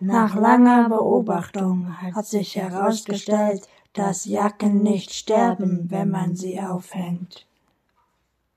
Nach langer Beobachtung hat sich herausgestellt, dass Jacken nicht sterben, wenn man sie aufhängt.